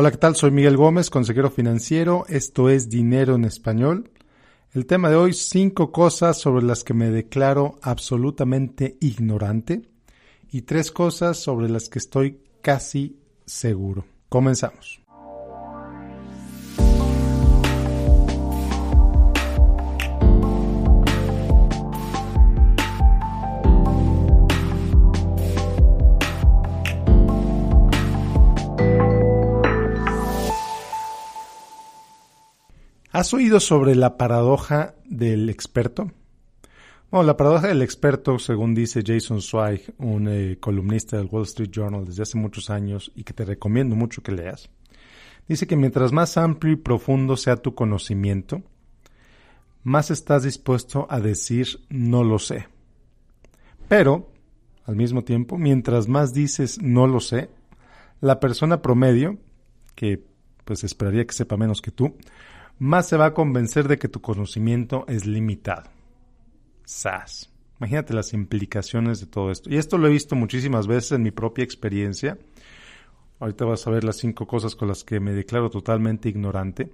Hola, ¿qué tal? Soy Miguel Gómez, consejero financiero. Esto es Dinero en Español. El tema de hoy, cinco cosas sobre las que me declaro absolutamente ignorante y tres cosas sobre las que estoy casi seguro. Comenzamos. ¿Has oído sobre la paradoja del experto? Bueno, la paradoja del experto, según dice Jason Zweig, un eh, columnista del Wall Street Journal desde hace muchos años y que te recomiendo mucho que leas, dice que mientras más amplio y profundo sea tu conocimiento, más estás dispuesto a decir no lo sé. Pero, al mismo tiempo, mientras más dices no lo sé, la persona promedio, que pues esperaría que sepa menos que tú, más se va a convencer de que tu conocimiento es limitado. SAS. Imagínate las implicaciones de todo esto. Y esto lo he visto muchísimas veces en mi propia experiencia. Ahorita vas a ver las cinco cosas con las que me declaro totalmente ignorante.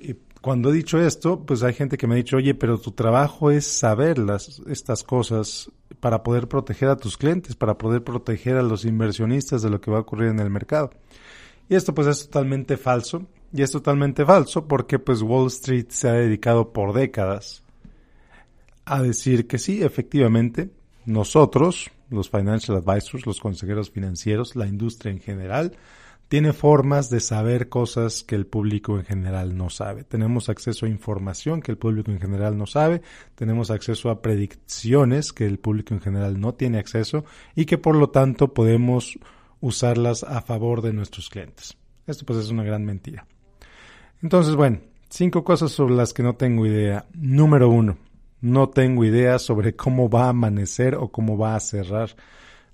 Y cuando he dicho esto, pues hay gente que me ha dicho, oye, pero tu trabajo es saber las, estas cosas para poder proteger a tus clientes, para poder proteger a los inversionistas de lo que va a ocurrir en el mercado. Y esto pues es totalmente falso. Y es totalmente falso porque pues Wall Street se ha dedicado por décadas a decir que sí, efectivamente, nosotros, los financial advisors, los consejeros financieros, la industria en general, tiene formas de saber cosas que el público en general no sabe. Tenemos acceso a información que el público en general no sabe, tenemos acceso a predicciones que el público en general no tiene acceso y que por lo tanto podemos usarlas a favor de nuestros clientes. Esto pues es una gran mentira. Entonces, bueno, cinco cosas sobre las que no tengo idea. Número uno, no tengo idea sobre cómo va a amanecer o cómo va a cerrar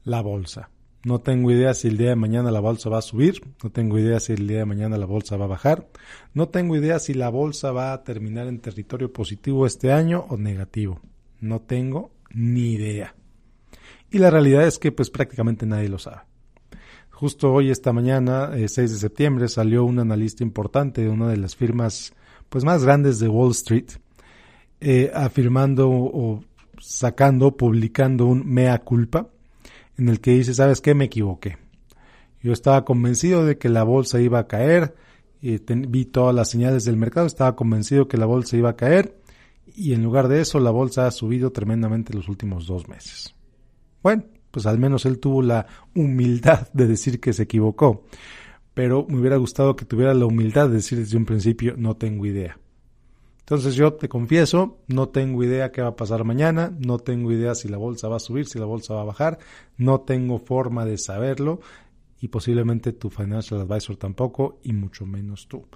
la bolsa. No tengo idea si el día de mañana la bolsa va a subir, no tengo idea si el día de mañana la bolsa va a bajar, no tengo idea si la bolsa va a terminar en territorio positivo este año o negativo. No tengo ni idea. Y la realidad es que pues prácticamente nadie lo sabe. Justo hoy, esta mañana, 6 eh, de septiembre, salió un analista importante de una de las firmas pues, más grandes de Wall Street, eh, afirmando o sacando, publicando un mea culpa, en el que dice, ¿sabes qué? Me equivoqué. Yo estaba convencido de que la bolsa iba a caer, y vi todas las señales del mercado, estaba convencido que la bolsa iba a caer, y en lugar de eso, la bolsa ha subido tremendamente los últimos dos meses. Bueno, pues al menos él tuvo la humildad de decir que se equivocó. Pero me hubiera gustado que tuviera la humildad de decir desde un principio, no tengo idea. Entonces yo te confieso, no tengo idea qué va a pasar mañana, no tengo idea si la bolsa va a subir, si la bolsa va a bajar, no tengo forma de saberlo y posiblemente tu financial advisor tampoco y mucho menos tú.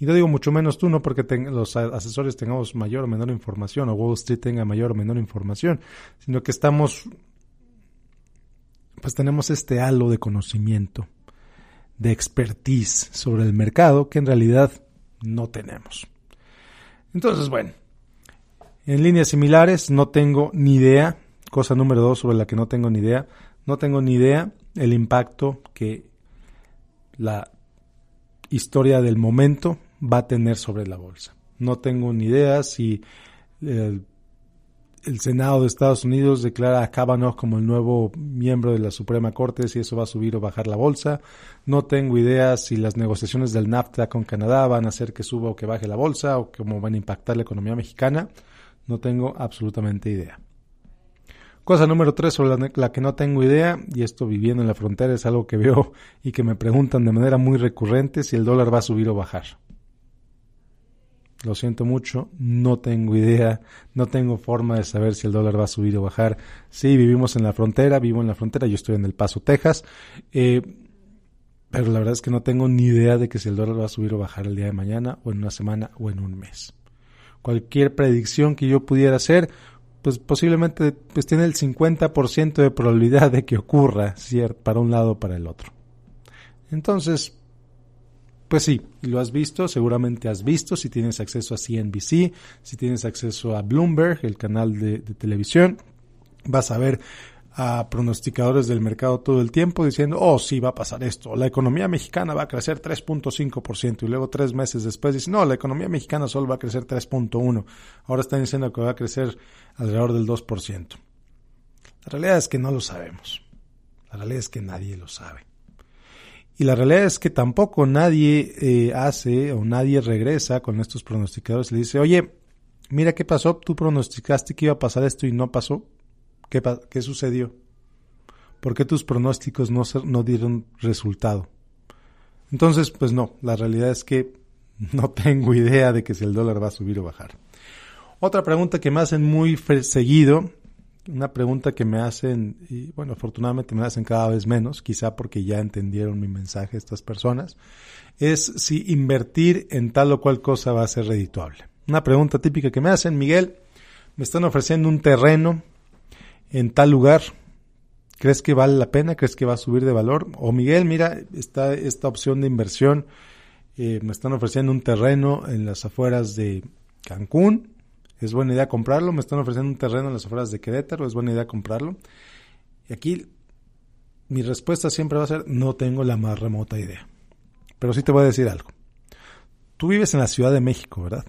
Y no digo mucho menos tú, no porque los asesores tengamos mayor o menor información o Wall Street tenga mayor o menor información, sino que estamos pues tenemos este halo de conocimiento, de expertise sobre el mercado que en realidad no tenemos. Entonces, bueno, en líneas similares no tengo ni idea, cosa número dos sobre la que no tengo ni idea, no tengo ni idea el impacto que la historia del momento va a tener sobre la bolsa. No tengo ni idea si el el Senado de Estados Unidos declara a Kavanaugh como el nuevo miembro de la Suprema Corte, si eso va a subir o bajar la bolsa. No tengo idea si las negociaciones del NAFTA con Canadá van a hacer que suba o que baje la bolsa o cómo van a impactar la economía mexicana. No tengo absolutamente idea. Cosa número tres sobre la, la, que no tengo idea, y esto viviendo en la frontera es algo que veo y que me preguntan de manera muy recurrente si el dólar va a subir o bajar. Lo siento mucho, no tengo idea, no tengo forma de saber si el dólar va a subir o bajar. Sí, vivimos en la frontera, vivo en la frontera, yo estoy en El Paso, Texas, eh, pero la verdad es que no tengo ni idea de que si el dólar va a subir o bajar el día de mañana, o en una semana, o en un mes. Cualquier predicción que yo pudiera hacer, pues posiblemente pues tiene el 50% de probabilidad de que ocurra. Para un lado o para el otro. Entonces, pues sí, lo has visto, seguramente has visto, si tienes acceso a CNBC, si tienes acceso a Bloomberg, el canal de, televisión, vas a ver a pronosticadores del mercado todo el tiempo diciendo, oh, sí, va a pasar esto, la economía mexicana va a crecer 3.5% y luego tres meses después dicen, no, la economía mexicana solo va a crecer 3.1%, ahora están diciendo que va a crecer alrededor del 2%. La realidad es que no lo sabemos, la realidad es que nadie lo sabe. Y la realidad es que tampoco nadie eh, hace o nadie regresa con estos pronosticadores y le dice, oye, mira qué pasó, tú pronosticaste que iba a pasar esto y no pasó. ¿Qué, qué sucedió? ¿Por qué tus pronósticos no, no dieron resultado? Entonces, pues no, la realidad es que no tengo idea de que si el dólar va a subir o bajar. Otra pregunta que me hacen muy seguido, una pregunta que me hacen, y bueno, afortunadamente me hacen cada vez menos, quizá porque ya entendieron mi mensaje estas personas, es si invertir en tal o cual cosa va a ser redituable. Una pregunta típica que me hacen, Miguel, me están ofreciendo un terreno en tal lugar, ¿crees que vale la pena? ¿Crees que va a subir de valor? O Miguel, mira, está esta opción de inversión, eh, me están ofreciendo un terreno en las afueras de Cancún, ¿es buena idea comprarlo? Me están ofreciendo un terreno en las afueras de Querétaro, ¿es buena idea comprarlo? Y aquí mi respuesta siempre va a ser, no tengo la más remota idea. Pero sí te voy a decir algo. Tú vives en la Ciudad de México, ¿verdad?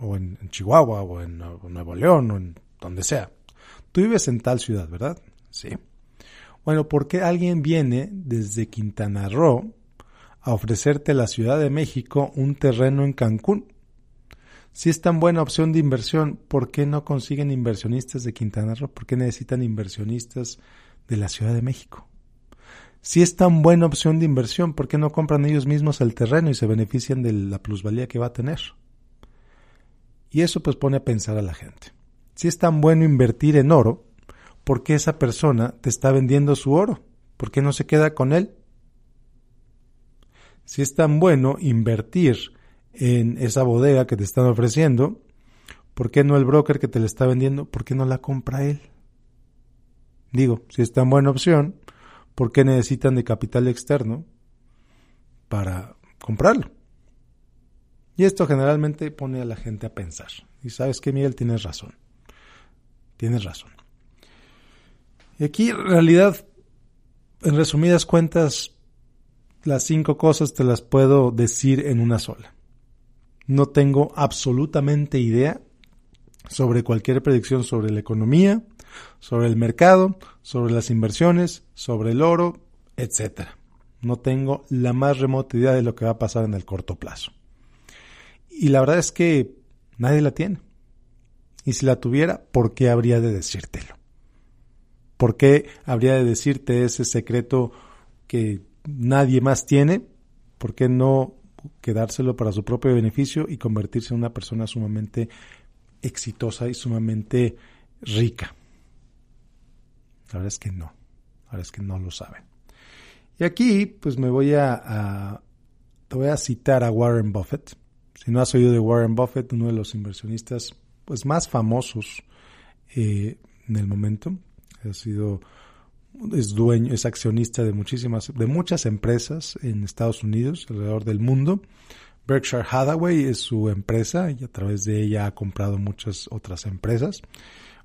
o en, Chihuahua, o en, Nuevo León, o en donde sea. Tú vives en tal ciudad, ¿verdad? Sí. Bueno, ¿por qué alguien viene desde Quintana Roo a ofrecerte la Ciudad de México un terreno en Cancún? Si es tan buena opción de inversión, ¿por qué no consiguen inversionistas de Quintana Roo? ¿Por qué necesitan inversionistas de la Ciudad de México? Si es tan buena opción de inversión, ¿por qué no compran ellos mismos el terreno y se benefician de la plusvalía que va a tener? Y eso pues pone a pensar a la gente. Si es tan bueno invertir en oro, ¿por qué esa persona te está vendiendo su oro? ¿Por qué no se queda con él? Si es tan bueno invertir en esa bodega que te están ofreciendo, ¿por qué no el broker que te la está vendiendo? ¿Por qué no la compra él? Digo, si es tan buena opción, ¿por qué necesitan de capital externo para comprarlo? Y esto generalmente pone a la gente a pensar. Y sabes que Miguel tienes razón. Tienes razón. Y aquí en realidad, en resumidas cuentas, las cinco cosas te las puedo decir en una sola. No tengo absolutamente idea sobre cualquier predicción sobre la economía, sobre el mercado, sobre las inversiones, sobre el oro, etc. No tengo la más remota idea de lo que va a pasar en el corto plazo. Y la verdad es que nadie la tiene. Y si la tuviera, ¿por qué habría de decírtelo? ¿Por qué habría de decirte ese secreto que nadie más tiene? ¿Por qué no quedárselo para su propio beneficio y convertirse en una persona sumamente exitosa y sumamente rica? La verdad es que no. La verdad es que no lo saben. Y aquí, pues me voy a, te voy a citar a Warren Buffett si no has oído de Warren Buffett, uno de los inversionistas pues más famosos eh, en el momento, ha sido es dueño, es accionista de muchísimas, de muchas empresas en Estados Unidos, alrededor del mundo. Berkshire Hathaway es su empresa y a través de ella ha comprado muchas otras empresas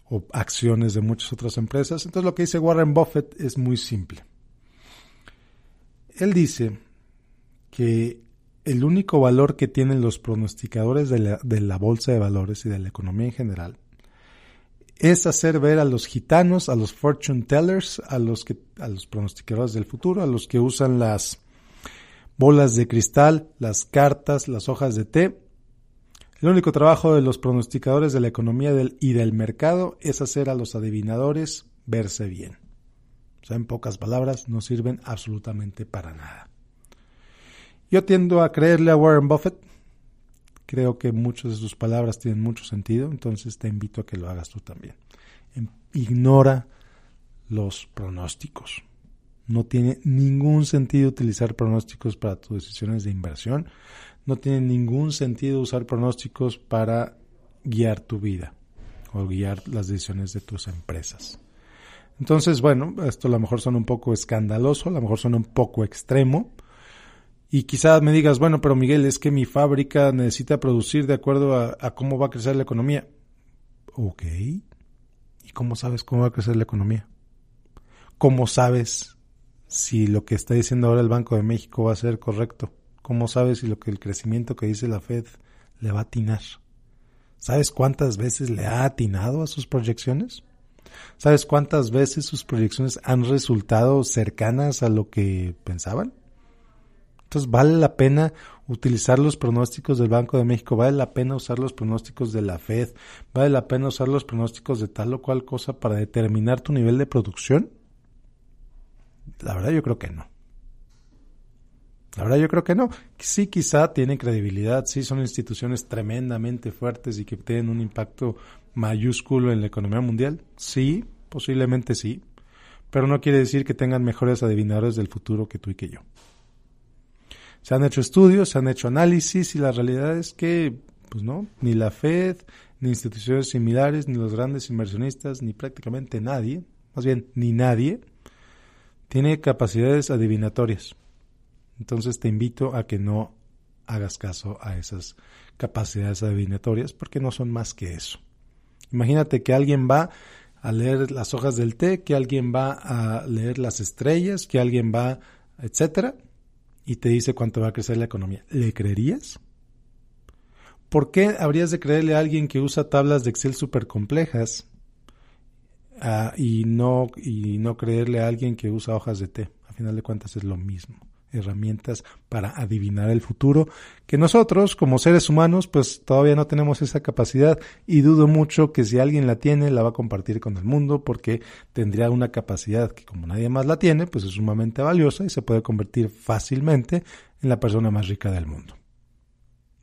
o acciones de muchas otras empresas. Entonces lo que dice Warren Buffett es muy simple. Él dice que el único valor que tienen los pronosticadores de la, bolsa de valores y de la economía en general es hacer ver a los gitanos, a los fortune tellers, a los que, a los pronosticadores del futuro, a los que usan las bolas de cristal, las cartas, las hojas de té. El único trabajo de los pronosticadores de la economía y del mercado es hacer a los adivinadores verse bien. O sea, en pocas palabras, no sirven absolutamente para nada. Yo tiendo a creerle a Warren Buffett. Creo que muchas de sus palabras tienen mucho sentido, entonces te invito a que lo hagas tú también. Em, ignora los pronósticos. No tiene ningún sentido utilizar pronósticos para tus decisiones de inversión. No tiene ningún sentido usar pronósticos para guiar tu vida o guiar las decisiones de tus empresas. Entonces, bueno, esto a lo mejor suena un poco escandaloso, a lo mejor suena un poco extremo, y quizás me digas, bueno, pero Miguel, es que mi fábrica necesita producir de acuerdo a, cómo va a crecer la economía. Ok. ¿Y cómo sabes cómo va a crecer la economía? ¿cómo sabes si lo que está diciendo ahora el Banco de México va a ser correcto? ¿Cómo sabes si lo que el crecimiento que dice la Fed le va a atinar? ¿Sabes cuántas veces le ha atinado a sus proyecciones? ¿Sabes cuántas veces sus proyecciones han resultado cercanas a lo que pensaban? Entonces vale la pena utilizar los pronósticos del Banco de México, vale la pena usar los pronósticos de la Fed, vale la pena usar los pronósticos de tal o cual cosa para determinar tu nivel de producción. La verdad yo creo que no. La verdad yo creo que no. Sí quizá tienen credibilidad, sí son instituciones tremendamente fuertes y que tienen un impacto mayúsculo en la economía mundial. Sí, posiblemente sí. Pero no quiere decir que tengan mejores adivinadores del futuro que tú y que yo. Se han hecho estudios, se han hecho análisis y la realidad es que, pues no, ni la Fed, ni instituciones similares, ni los grandes inversionistas, ni prácticamente nadie, más bien ni nadie, tiene capacidades adivinatorias. Entonces te invito a que no hagas caso a esas capacidades adivinatorias porque no son más que eso. Imagínate que alguien va a leer las hojas del té, que alguien va a leer las estrellas, que alguien va, etcétera, y te dice cuánto va a crecer la economía. ¿Le creerías? ¿Por qué habrías de creerle a alguien que usa tablas de Excel súper complejas ah, y, no, y no creerle a alguien que usa hojas de té? A final de cuentas es lo mismo herramientas para adivinar el futuro, que nosotros como seres humanos pues todavía no tenemos esa capacidad y dudo mucho que si alguien la tiene la va a compartir con el mundo porque tendría una capacidad que como nadie más la tiene pues es sumamente valiosa y se puede convertir fácilmente en la persona más rica del mundo.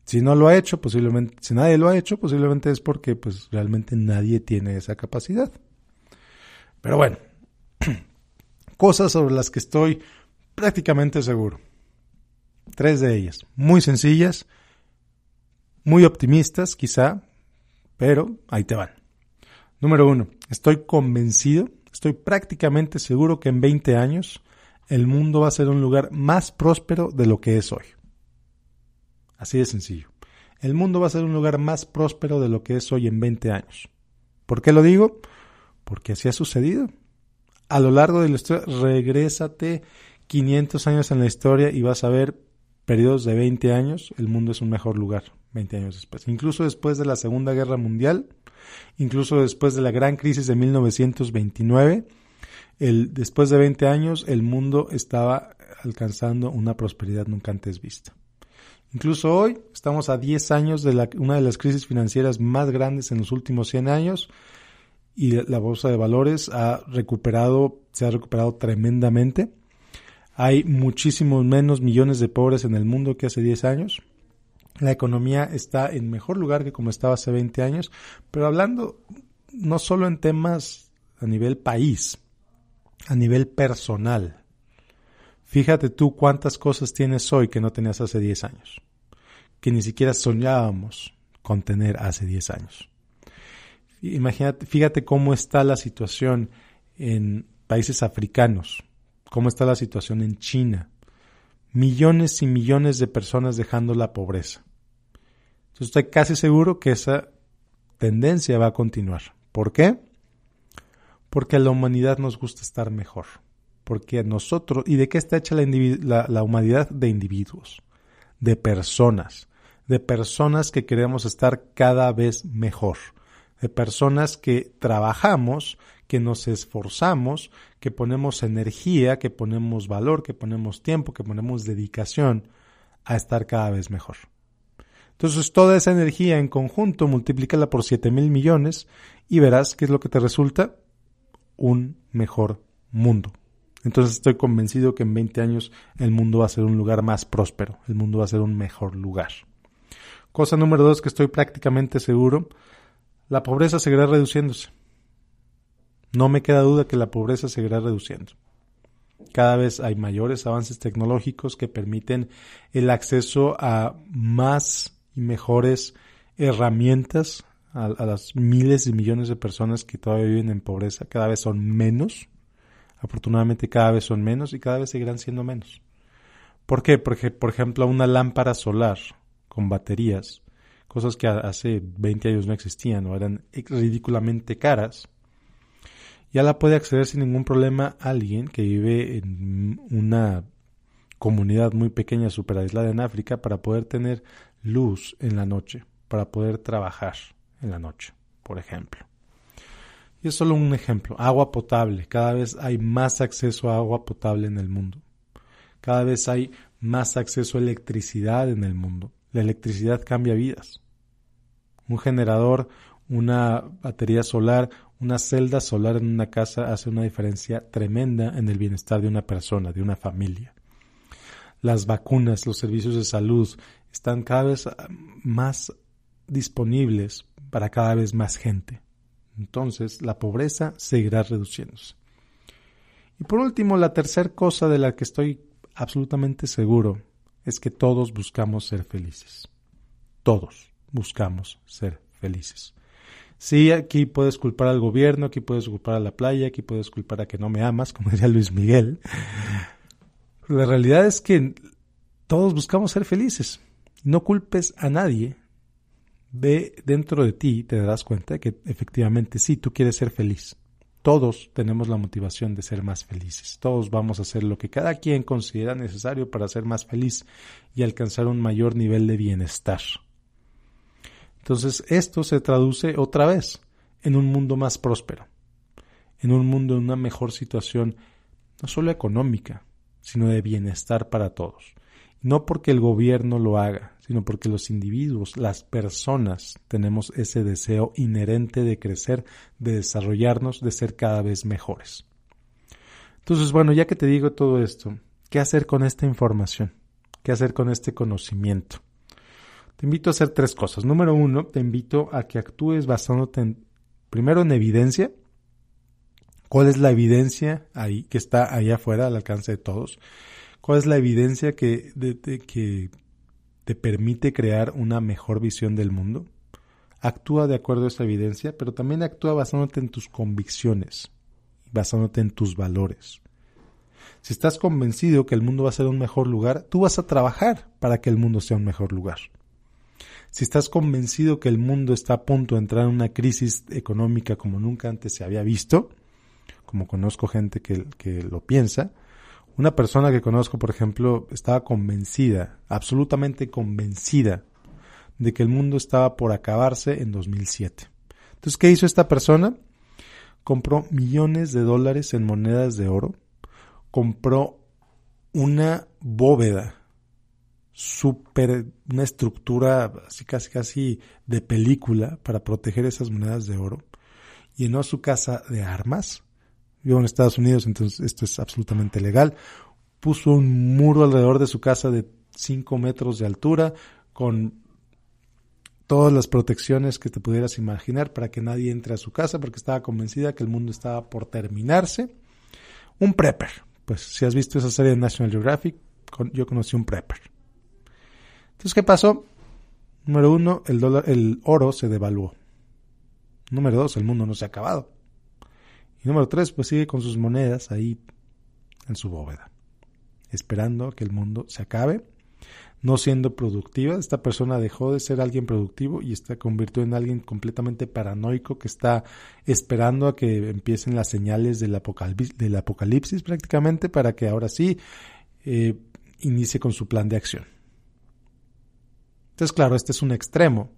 Si no lo ha hecho, posiblemente, si nadie lo ha hecho, posiblemente es porque pues realmente nadie tiene esa capacidad. Pero bueno, cosas sobre las que estoy prácticamente seguro. Tres de ellas, muy sencillas, muy optimistas quizá, pero ahí te van. Número uno, estoy convencido, estoy prácticamente seguro que en 20 años el mundo va a ser un lugar más próspero de lo que es hoy. Así de sencillo. El mundo va a ser un lugar más próspero de lo que es hoy en 20 años. ¿Por qué lo digo? Porque así ha sucedido. A lo largo de la historia, regrésate 500 años en la historia y vas a ver periodos de 20 años, el mundo es un mejor lugar 20 años después. Incluso después de la Segunda Guerra Mundial, incluso después de la gran crisis de 1929, el, después de 20 años el mundo estaba alcanzando una prosperidad nunca antes vista. Incluso hoy estamos a 10 años de la, una de las crisis financieras más grandes en los últimos 100 años y la bolsa de valores ha recuperado, se ha recuperado tremendamente hay muchísimos menos millones de pobres en el mundo que hace 10 años. La economía está en mejor lugar que como estaba hace 20 años, pero hablando no solo en temas a nivel país, a nivel personal. Fíjate tú cuántas cosas tienes hoy que no tenías hace 10 años, que ni siquiera soñábamos con tener hace 10 años. Fíjate cómo está la situación en países africanos, cómo está la situación en China. Millones y millones de personas dejando la pobreza. Entonces estoy casi seguro que esa tendencia va a continuar. ¿Por qué? Porque a la humanidad nos gusta estar mejor. Porque nosotros, ¿y de qué está hecha la humanidad? De individuos, de personas, de personas que queremos estar cada vez mejor, de personas que trabajamos que nos esforzamos, que ponemos energía, que ponemos valor, que ponemos tiempo, que ponemos dedicación a estar cada vez mejor. Entonces toda esa energía en conjunto multiplícala por 7 mil millones y verás qué es lo que te resulta un mejor mundo. Entonces estoy convencido que en 20 años el mundo va a ser un lugar más próspero, el mundo va a ser un mejor lugar. Cosa número dos que estoy prácticamente seguro, la pobreza seguirá reduciéndose. No me queda duda que la pobreza seguirá reduciendo. Cada vez hay mayores avances tecnológicos que permiten el acceso a más y mejores herramientas a, las miles y millones de personas que todavía viven en pobreza. Cada vez son menos. Afortunadamente cada vez son menos y cada vez seguirán siendo menos. ¿Por qué? Porque, por ejemplo, una lámpara solar con baterías, cosas que hace 20 años no existían o eran ridículamente caras, ya la puede acceder sin ningún problema alguien que vive en una comunidad muy pequeña, super aislada en África, para poder tener luz en la noche, para poder trabajar en la noche, por ejemplo. Y es solo un ejemplo. Agua potable. Cada vez hay más acceso a agua potable en el mundo. Cada vez hay más acceso a electricidad en el mundo. La electricidad cambia vidas. Un generador, una batería solar, una celda solar en una casa hace una diferencia tremenda en el bienestar de una persona, de una familia. Las vacunas, los servicios de salud están cada vez más disponibles para cada vez más gente. Entonces la pobreza seguirá reduciéndose. Y por último, la tercera cosa de la que estoy absolutamente seguro es que todos buscamos ser felices. Todos buscamos ser felices. Sí, aquí puedes culpar al gobierno, aquí puedes culpar a la playa, aquí puedes culpar a que no me amas, como diría Luis Miguel. la realidad es que todos buscamos ser felices. No culpes a nadie. Ve dentro de ti y te darás cuenta de que efectivamente sí, tú quieres ser feliz. Todos tenemos la motivación de ser más felices. Todos vamos a hacer lo que cada quien considera necesario para ser más feliz y alcanzar un mayor nivel de bienestar. Entonces esto se traduce otra vez en un mundo más próspero, en un mundo en una mejor situación, no solo económica, sino de bienestar para todos. No porque el gobierno lo haga, sino porque los individuos, las personas, tenemos ese deseo inherente de crecer, de desarrollarnos, de ser cada vez mejores. Entonces, bueno, ya que te digo todo esto, ¿qué hacer con esta información? ¿Qué hacer con este conocimiento? Te invito a hacer tres cosas. Número uno, te invito a que actúes basándote en, primero en evidencia. ¿Cuál es la evidencia ahí que está ahí afuera al alcance de todos? ¿Cuál es la evidencia que, que te permite crear una mejor visión del mundo? Actúa de acuerdo a esa evidencia, pero también actúa basándote en tus convicciones, basándote en tus valores. Si estás convencido que el mundo va a ser un mejor lugar, tú vas a trabajar para que el mundo sea un mejor lugar. Si estás convencido que el mundo está a punto de entrar en una crisis económica como nunca antes se había visto, como conozco gente que, que lo piensa, una persona que conozco, por ejemplo, estaba convencida, absolutamente convencida, de que el mundo estaba por acabarse en 2007. Entonces, ¿qué hizo esta persona? Compró millones de dólares en monedas de oro, compró una bóveda súper, una estructura así casi casi de película para proteger esas monedas de oro. Llenó su casa de armas. Vivo en Estados Unidos, entonces esto es absolutamente legal. Puso un muro alrededor de su casa de 5 metros de altura con todas las protecciones que te pudieras imaginar para que nadie entre a su casa porque estaba convencida que el mundo estaba por terminarse. Un prepper. Pues si has visto esa serie de National Geographic, yo conocí un prepper entonces, ¿qué pasó? Número uno, el, dólar, el oro se devaluó. Número dos, el mundo no se ha acabado. Y número tres, pues sigue con sus monedas ahí en su bóveda, esperando que el mundo se acabe, no siendo productiva. Esta persona dejó de ser alguien productivo y está convirtió en alguien completamente paranoico que está esperando a que empiecen las señales del apocalipsis, apocalipsis prácticamente para que ahora sí eh, inicie con su plan de acción. Entonces, claro, este es un extremo.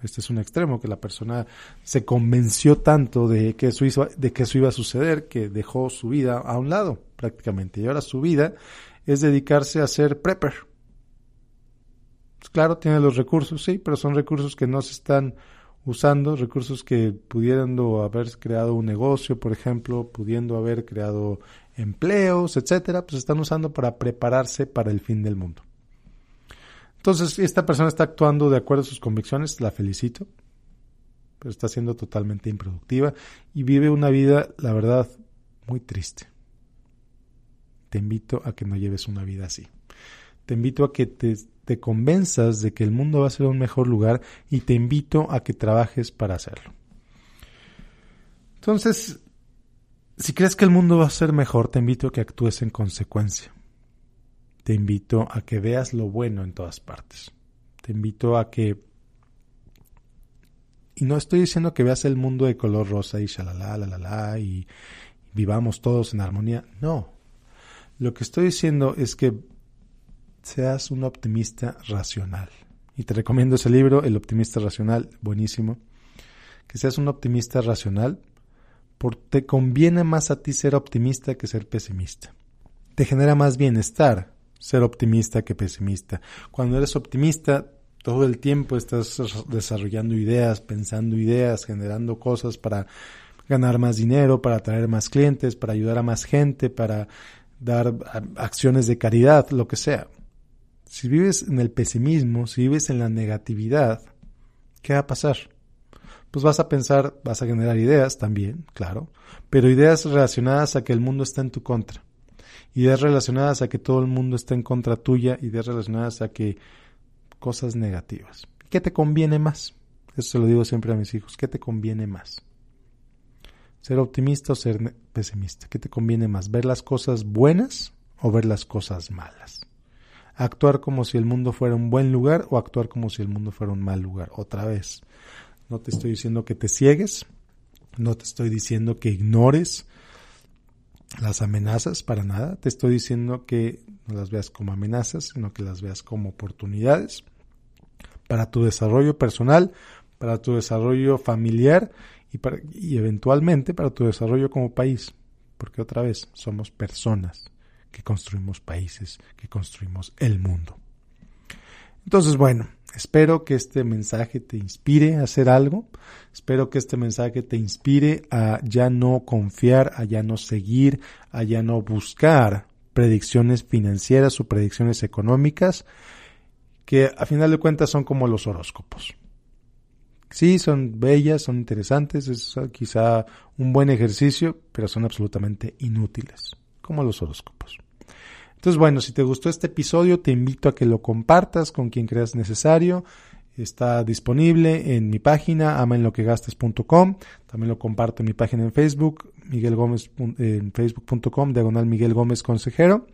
Este es un extremo que la persona se convenció tanto de que, eso de que eso iba a suceder que dejó su vida a un lado prácticamente. Y ahora su vida es dedicarse a ser prepper. Pues claro, tiene los recursos, sí, pero son recursos que no se están usando, recursos que pudiendo haber creado un negocio, por ejemplo, pudiendo haber creado empleos, etcétera, pues están usando para prepararse para el fin del mundo. Entonces, esta persona está actuando de acuerdo a sus convicciones, la felicito, pero está siendo totalmente improductiva y vive una vida, la verdad, muy triste. Te invito a que no lleves una vida así. Te invito a que te, te convenzas de que el mundo va a ser un mejor lugar y te invito a que trabajes para hacerlo. Entonces, si crees que el mundo va a ser mejor, te invito a que actúes en consecuencia te invito a que veas lo bueno en todas partes. Te invito a que Y no estoy diciendo que veas el mundo de color rosa y shalala, la, y vivamos todos en armonía. No. Lo que estoy diciendo es que seas un optimista racional. Y te recomiendo ese libro, El optimista racional, buenísimo. Que seas un optimista racional porque te conviene más a ti ser optimista que ser pesimista. Te genera más bienestar ser optimista que pesimista. Cuando eres optimista, todo el tiempo estás desarrollando ideas, pensando ideas, generando cosas para ganar más dinero, para atraer más clientes, para ayudar a más gente, para dar acciones de caridad, lo que sea. Si vives en el pesimismo, si vives en la negatividad, ¿qué va a pasar? Pues vas a pensar, vas a generar ideas también, claro, pero ideas relacionadas a que el mundo está en tu contra ideas relacionadas a que todo el mundo está en contra tuya, ideas relacionadas a que cosas negativas. ¿Qué te conviene más? Eso se lo digo siempre a mis hijos. ¿Qué te conviene más? ¿Ser optimista o ser pesimista? ¿Qué te conviene más? ¿Ver las cosas buenas o ver las cosas malas? ¿Actuar como si el mundo fuera un buen lugar o actuar como si el mundo fuera un mal lugar? Otra vez, no te estoy diciendo que te ciegues, no te estoy diciendo que ignores las amenazas para nada. Te estoy diciendo que no las veas como amenazas, sino que las veas como oportunidades para tu desarrollo personal, para tu desarrollo familiar y, para, y eventualmente para tu desarrollo como país. Porque otra vez somos personas que construimos países, que construimos el mundo. Entonces, bueno, Espero que este mensaje te inspire a hacer algo. Espero que este mensaje te inspire a ya no confiar, a ya no seguir, a ya no buscar predicciones financieras o predicciones económicas que a final de cuentas son como los horóscopos. Sí, son bellas, son interesantes, es quizá un buen ejercicio, pero son absolutamente inútiles, como los horóscopos. Entonces, bueno, si te gustó este episodio, te invito a que lo compartas con quien creas necesario. Está disponible en mi página, amenloquegastes.com. También lo comparto en mi página en Facebook, Miguel Gómez, en facebook.com, diagonal Miguel Gómez Consejero.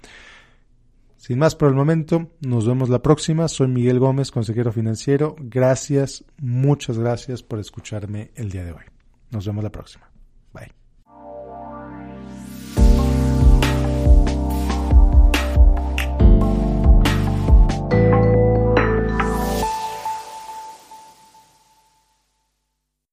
Sin más por el momento, nos vemos la próxima. Soy Miguel Gómez, consejero financiero. Gracias, muchas gracias por escucharme el día de hoy. Nos vemos la próxima. Bye.